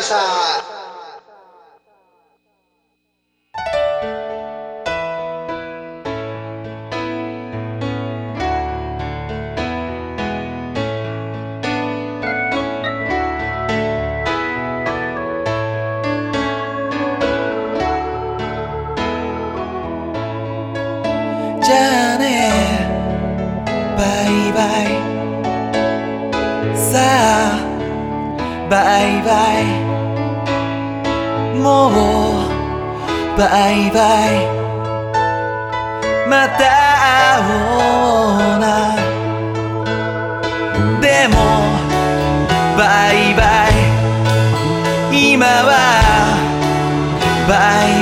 Parasat. 자네 바이바이 사 바이바이 もうバイバイ。また会おうな。でもバイバイ。今はバイバイ。